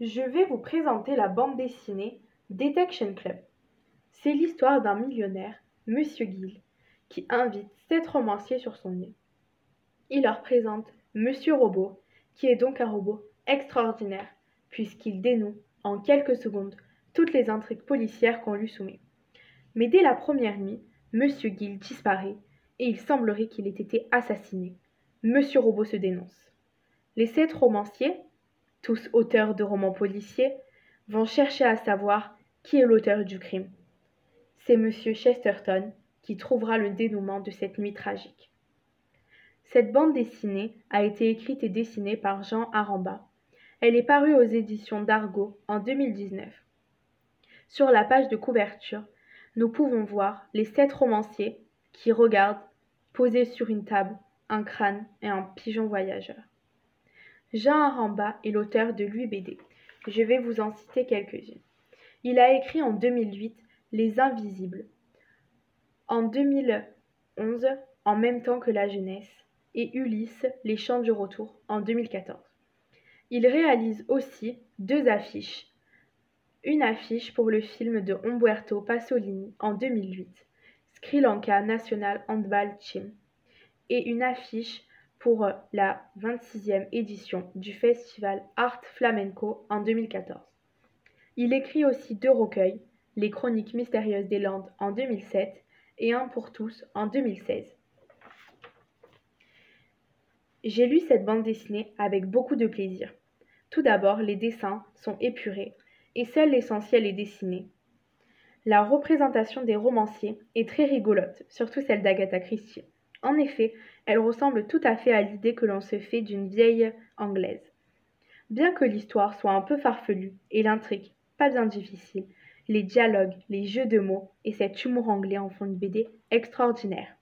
Je vais vous présenter la bande dessinée Detection Club. C'est l'histoire d'un millionnaire, Monsieur Gill, qui invite sept romanciers sur son île. Il leur présente Monsieur Robot, qui est donc un robot extraordinaire, puisqu'il dénoue en quelques secondes toutes les intrigues policières qu'on lui soumet. Mais dès la première nuit, Monsieur Gill disparaît et il semblerait qu'il ait été assassiné. Monsieur Robot se dénonce. Les sept romanciers, tous auteurs de romans policiers, vont chercher à savoir qui est l'auteur du crime. C'est Monsieur Chesterton qui trouvera le dénouement de cette nuit tragique. Cette bande dessinée a été écrite et dessinée par Jean Aramba. Elle est parue aux éditions d'Argo en 2019. Sur la page de couverture, nous pouvons voir les sept romanciers qui regardent, posés sur une table, un crâne et un pigeon voyageur. Jean Aramba est l'auteur de l'UBD. Je vais vous en citer quelques-unes. Il a écrit en 2008 Les Invisibles, en 2011 en même temps que la jeunesse, et Ulysse, Les Chants du Retour en 2014. Il réalise aussi deux affiches. Une affiche pour le film de Umberto Pasolini en 2008, Sri Lanka National Handball Team, et une affiche pour euh, la 26e édition du festival Art Flamenco en 2014. Il écrit aussi deux recueils, Les Chroniques mystérieuses des Landes en 2007 et Un pour tous en 2016. J'ai lu cette bande dessinée avec beaucoup de plaisir. Tout d'abord, les dessins sont épurés et seul l'essentiel est dessiné. La représentation des romanciers est très rigolote, surtout celle d'Agatha Christie. En effet, elle ressemble tout à fait à l'idée que l'on se fait d'une vieille anglaise. Bien que l'histoire soit un peu farfelue et l'intrigue pas bien difficile, les dialogues, les jeux de mots et cet humour anglais en font une BD extraordinaire.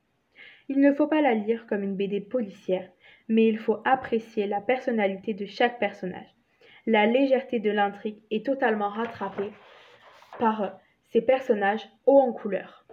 Il ne faut pas la lire comme une BD policière, mais il faut apprécier la personnalité de chaque personnage. La légèreté de l'intrigue est totalement rattrapée par ces personnages hauts en couleur.